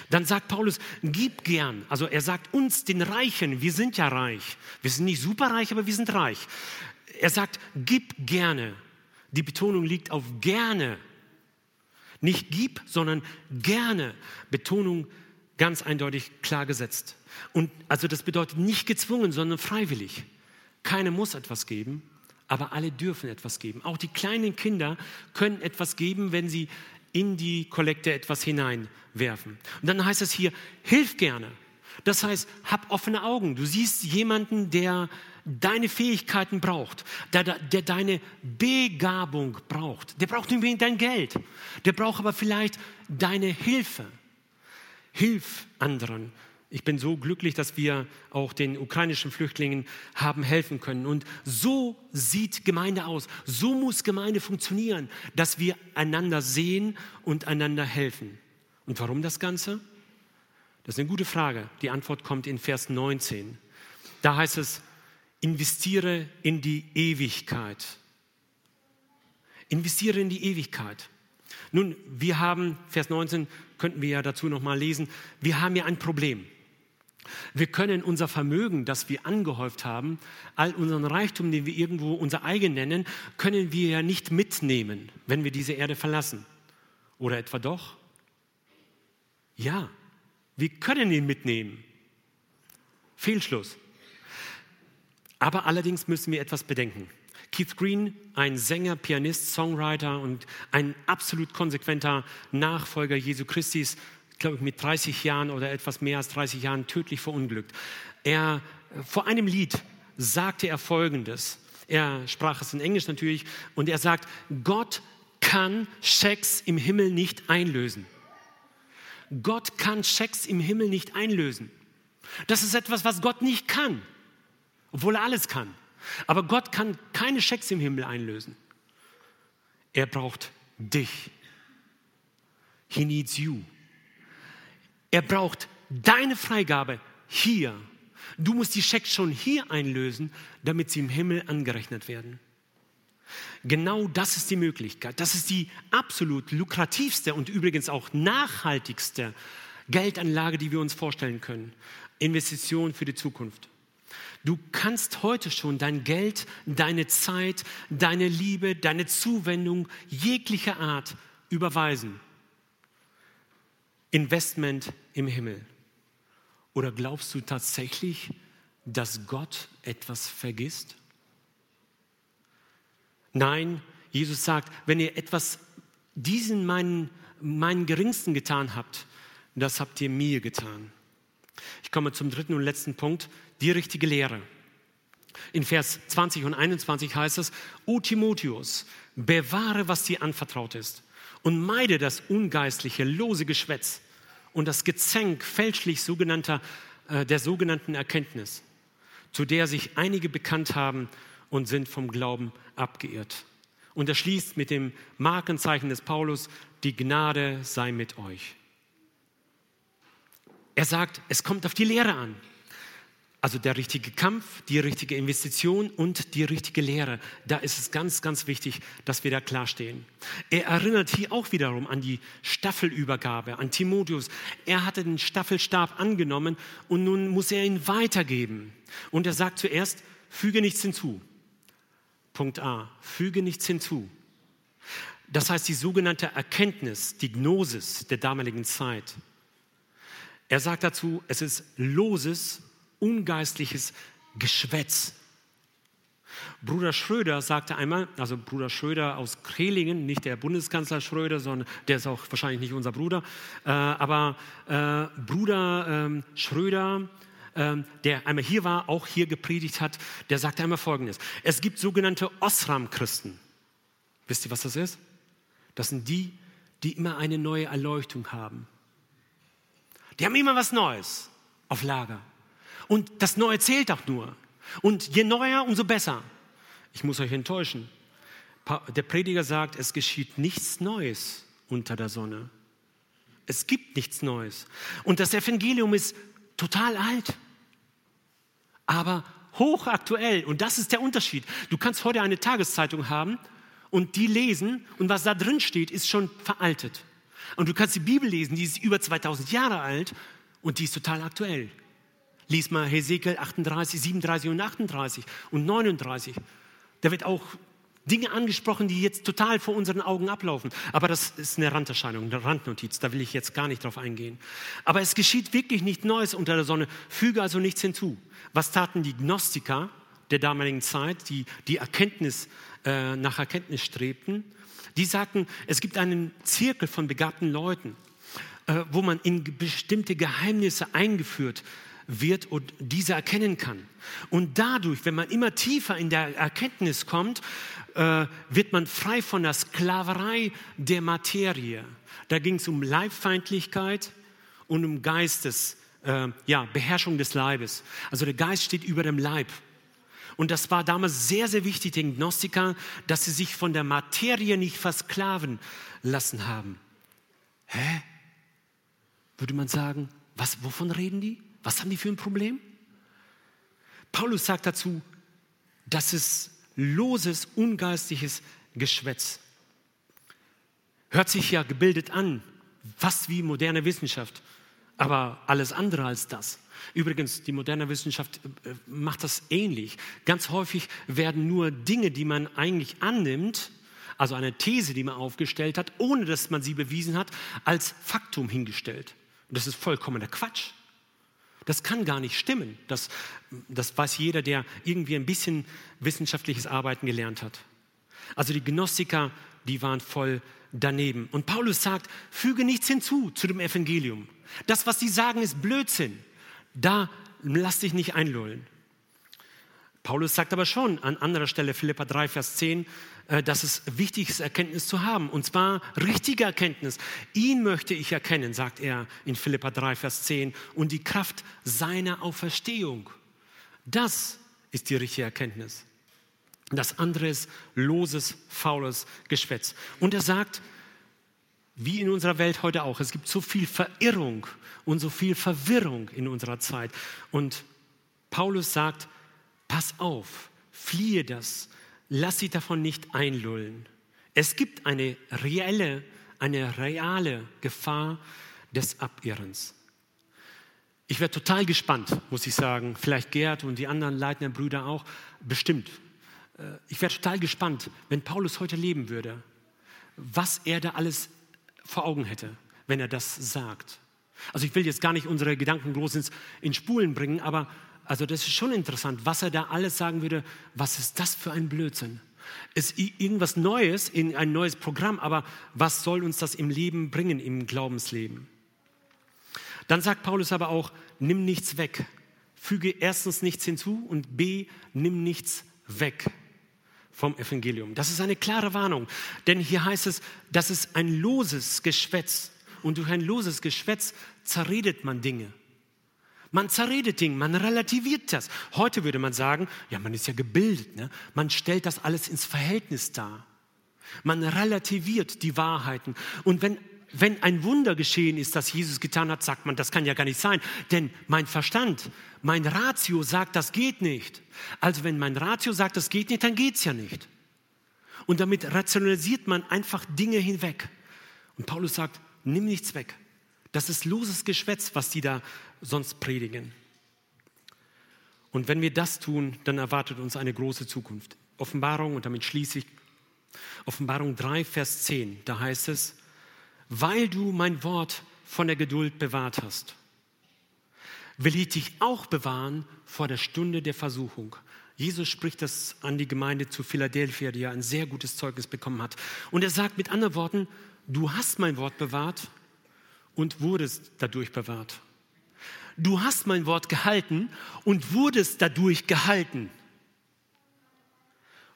Dann sagt Paulus, gib gern. Also er sagt uns, den Reichen, wir sind ja reich. Wir sind nicht superreich, aber wir sind reich. Er sagt, gib gerne. Die Betonung liegt auf gerne. Nicht gib, sondern gerne. Betonung ganz eindeutig klar gesetzt. Und also das bedeutet nicht gezwungen, sondern freiwillig. Keiner muss etwas geben, aber alle dürfen etwas geben. Auch die kleinen Kinder können etwas geben, wenn sie in die Kollekte etwas hineinwerfen. Und dann heißt es hier, hilf gerne. Das heißt, hab offene Augen. Du siehst jemanden, der deine Fähigkeiten braucht, der, der deine Begabung braucht. Der braucht nicht unbedingt dein Geld. Der braucht aber vielleicht deine Hilfe. Hilf anderen. Ich bin so glücklich, dass wir auch den ukrainischen Flüchtlingen haben helfen können. Und so sieht Gemeinde aus. So muss Gemeinde funktionieren, dass wir einander sehen und einander helfen. Und warum das Ganze? Das ist eine gute Frage. Die Antwort kommt in Vers 19. Da heißt es, investiere in die Ewigkeit. Investiere in die Ewigkeit. Nun, wir haben, Vers 19 könnten wir ja dazu nochmal lesen, wir haben ja ein Problem. Wir können unser Vermögen, das wir angehäuft haben, all unseren Reichtum, den wir irgendwo unser eigen nennen, können wir ja nicht mitnehmen, wenn wir diese Erde verlassen. Oder etwa doch? Ja, wir können ihn mitnehmen. Fehlschluss. Aber allerdings müssen wir etwas bedenken. Keith Green, ein Sänger, Pianist, Songwriter und ein absolut konsequenter Nachfolger Jesu Christis, glaube ich, mit 30 Jahren oder etwas mehr als 30 Jahren tödlich verunglückt. Er, vor einem Lied sagte er Folgendes. Er sprach es in Englisch natürlich und er sagt, Gott kann Schecks im Himmel nicht einlösen. Gott kann Schecks im Himmel nicht einlösen. Das ist etwas, was Gott nicht kann, obwohl er alles kann. Aber Gott kann keine Schecks im Himmel einlösen. Er braucht dich. He needs you. Er braucht deine Freigabe hier. Du musst die Schecks schon hier einlösen, damit sie im Himmel angerechnet werden. Genau das ist die Möglichkeit. Das ist die absolut lukrativste und übrigens auch nachhaltigste Geldanlage, die wir uns vorstellen können. Investition für die Zukunft. Du kannst heute schon dein Geld, deine Zeit, deine Liebe, deine Zuwendung jeglicher Art überweisen. Investment im Himmel. Oder glaubst du tatsächlich, dass Gott etwas vergisst? Nein, Jesus sagt, wenn ihr etwas diesen meinen, meinen Geringsten getan habt, das habt ihr mir getan. Ich komme zum dritten und letzten Punkt, die richtige Lehre. In Vers 20 und 21 heißt es, O Timotheus, bewahre, was dir anvertraut ist und meide das ungeistliche, lose Geschwätz und das Gezänk fälschlich sogenannter, äh, der sogenannten Erkenntnis, zu der sich einige bekannt haben und sind vom Glauben abgeirrt. Und er schließt mit dem Markenzeichen des Paulus, die Gnade sei mit euch. Er sagt, es kommt auf die Lehre an. Also der richtige Kampf, die richtige Investition und die richtige Lehre. Da ist es ganz, ganz wichtig, dass wir da klar stehen. Er erinnert hier auch wiederum an die Staffelübergabe, an Timotheus. Er hatte den Staffelstab angenommen und nun muss er ihn weitergeben. Und er sagt zuerst, füge nichts hinzu. Punkt A, füge nichts hinzu. Das heißt, die sogenannte Erkenntnis, die Gnosis der damaligen Zeit. Er sagt dazu, es ist loses, ungeistliches Geschwätz. Bruder Schröder sagte einmal, also Bruder Schröder aus Krelingen, nicht der Bundeskanzler Schröder, sondern der ist auch wahrscheinlich nicht unser Bruder, äh, aber äh, Bruder äh, Schröder ähm, der einmal hier war, auch hier gepredigt hat, der sagte einmal Folgendes. Es gibt sogenannte Osram-Christen. Wisst ihr, was das ist? Das sind die, die immer eine neue Erleuchtung haben. Die haben immer was Neues auf Lager. Und das Neue zählt auch nur. Und je neuer, umso besser. Ich muss euch enttäuschen. Der Prediger sagt, es geschieht nichts Neues unter der Sonne. Es gibt nichts Neues. Und das Evangelium ist total alt aber hochaktuell. Und das ist der Unterschied. Du kannst heute eine Tageszeitung haben und die lesen und was da drin steht, ist schon veraltet. Und du kannst die Bibel lesen, die ist über 2000 Jahre alt und die ist total aktuell. Lies mal Hesekiel 38, 37 und 38 und 39. Da wird auch Dinge angesprochen, die jetzt total vor unseren Augen ablaufen. Aber das ist eine Randerscheinung, eine Randnotiz, da will ich jetzt gar nicht drauf eingehen. Aber es geschieht wirklich nicht Neues unter der Sonne, füge also nichts hinzu. Was taten die Gnostiker der damaligen Zeit, die die Erkenntnis, äh, nach Erkenntnis strebten? Die sagten, es gibt einen Zirkel von begabten Leuten, äh, wo man in bestimmte Geheimnisse eingeführt wird und diese erkennen kann. Und dadurch, wenn man immer tiefer in der Erkenntnis kommt, äh, wird man frei von der Sklaverei der Materie. Da ging es um Leibfeindlichkeit und um Geistes, äh, ja, Beherrschung des Leibes. Also der Geist steht über dem Leib. Und das war damals sehr, sehr wichtig, den Gnostikern, dass sie sich von der Materie nicht versklaven lassen haben. Hä? Würde man sagen, was, wovon reden die? Was haben die für ein Problem? Paulus sagt dazu, dass es loses, ungeistliches Geschwätz. Hört sich ja gebildet an, fast wie moderne Wissenschaft, aber alles andere als das. Übrigens, die moderne Wissenschaft äh, macht das ähnlich. Ganz häufig werden nur Dinge, die man eigentlich annimmt, also eine These, die man aufgestellt hat, ohne dass man sie bewiesen hat, als Faktum hingestellt. Und das ist vollkommener Quatsch. Das kann gar nicht stimmen. Das, das weiß jeder, der irgendwie ein bisschen wissenschaftliches Arbeiten gelernt hat. Also die Gnostiker, die waren voll daneben. Und Paulus sagt, füge nichts hinzu zu dem Evangelium. Das, was sie sagen, ist Blödsinn. Da lass dich nicht einlullen. Paulus sagt aber schon an anderer Stelle, Philippa 3, Vers 10, äh, dass es wichtig ist, Erkenntnis zu haben. Und zwar richtige Erkenntnis. Ihn möchte ich erkennen, sagt er in Philippa 3, Vers 10, und die Kraft seiner Auferstehung. Das ist die richtige Erkenntnis. Das andere ist loses, faules Geschwätz. Und er sagt, wie in unserer Welt heute auch, es gibt so viel Verirrung und so viel Verwirrung in unserer Zeit. Und Paulus sagt, pass auf, fliehe das, lass sie davon nicht einlullen. Es gibt eine reelle, eine reale Gefahr des Abirrens. Ich wäre total gespannt, muss ich sagen. Vielleicht Gerd und die anderen leitenden Brüder auch. Bestimmt. Äh, ich wäre total gespannt, wenn Paulus heute leben würde, was er da alles vor Augen hätte, wenn er das sagt. Also ich will jetzt gar nicht unsere Gedanken groß ins, in Spulen bringen, aber also das ist schon interessant, was er da alles sagen würde. Was ist das für ein Blödsinn? Ist irgendwas Neues in ein neues Programm, aber was soll uns das im Leben bringen, im Glaubensleben? Dann sagt Paulus aber auch, nimm nichts weg. Füge erstens nichts hinzu und b, nimm nichts weg vom Evangelium. Das ist eine klare Warnung, denn hier heißt es, das ist ein loses Geschwätz und durch ein loses Geschwätz zerredet man Dinge. Man zerredet Dinge, man relativiert das. Heute würde man sagen, ja, man ist ja gebildet, ne? man stellt das alles ins Verhältnis dar. Man relativiert die Wahrheiten. Und wenn wenn ein Wunder geschehen ist, das Jesus getan hat, sagt man, das kann ja gar nicht sein. Denn mein Verstand, mein Ratio sagt, das geht nicht. Also wenn mein Ratio sagt, das geht nicht, dann geht es ja nicht. Und damit rationalisiert man einfach Dinge hinweg. Und Paulus sagt, nimm nichts weg. Das ist loses Geschwätz, was die da sonst predigen. Und wenn wir das tun, dann erwartet uns eine große Zukunft. Offenbarung, und damit schließe ich, Offenbarung 3, Vers 10, da heißt es, weil du mein Wort von der Geduld bewahrt hast, will ich dich auch bewahren vor der Stunde der Versuchung. Jesus spricht das an die Gemeinde zu Philadelphia, die ja ein sehr gutes Zeugnis bekommen hat. Und er sagt mit anderen Worten, du hast mein Wort bewahrt und wurdest dadurch bewahrt. Du hast mein Wort gehalten und wurdest dadurch gehalten.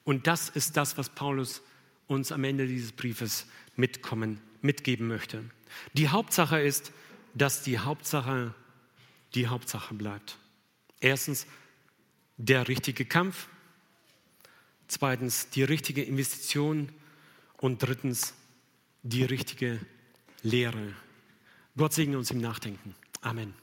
Und das ist das, was Paulus uns am Ende dieses Briefes mitkommen mitgeben möchte. Die Hauptsache ist, dass die Hauptsache die Hauptsache bleibt. Erstens der richtige Kampf, zweitens die richtige Investition und drittens die richtige Lehre. Gott segne uns im Nachdenken. Amen.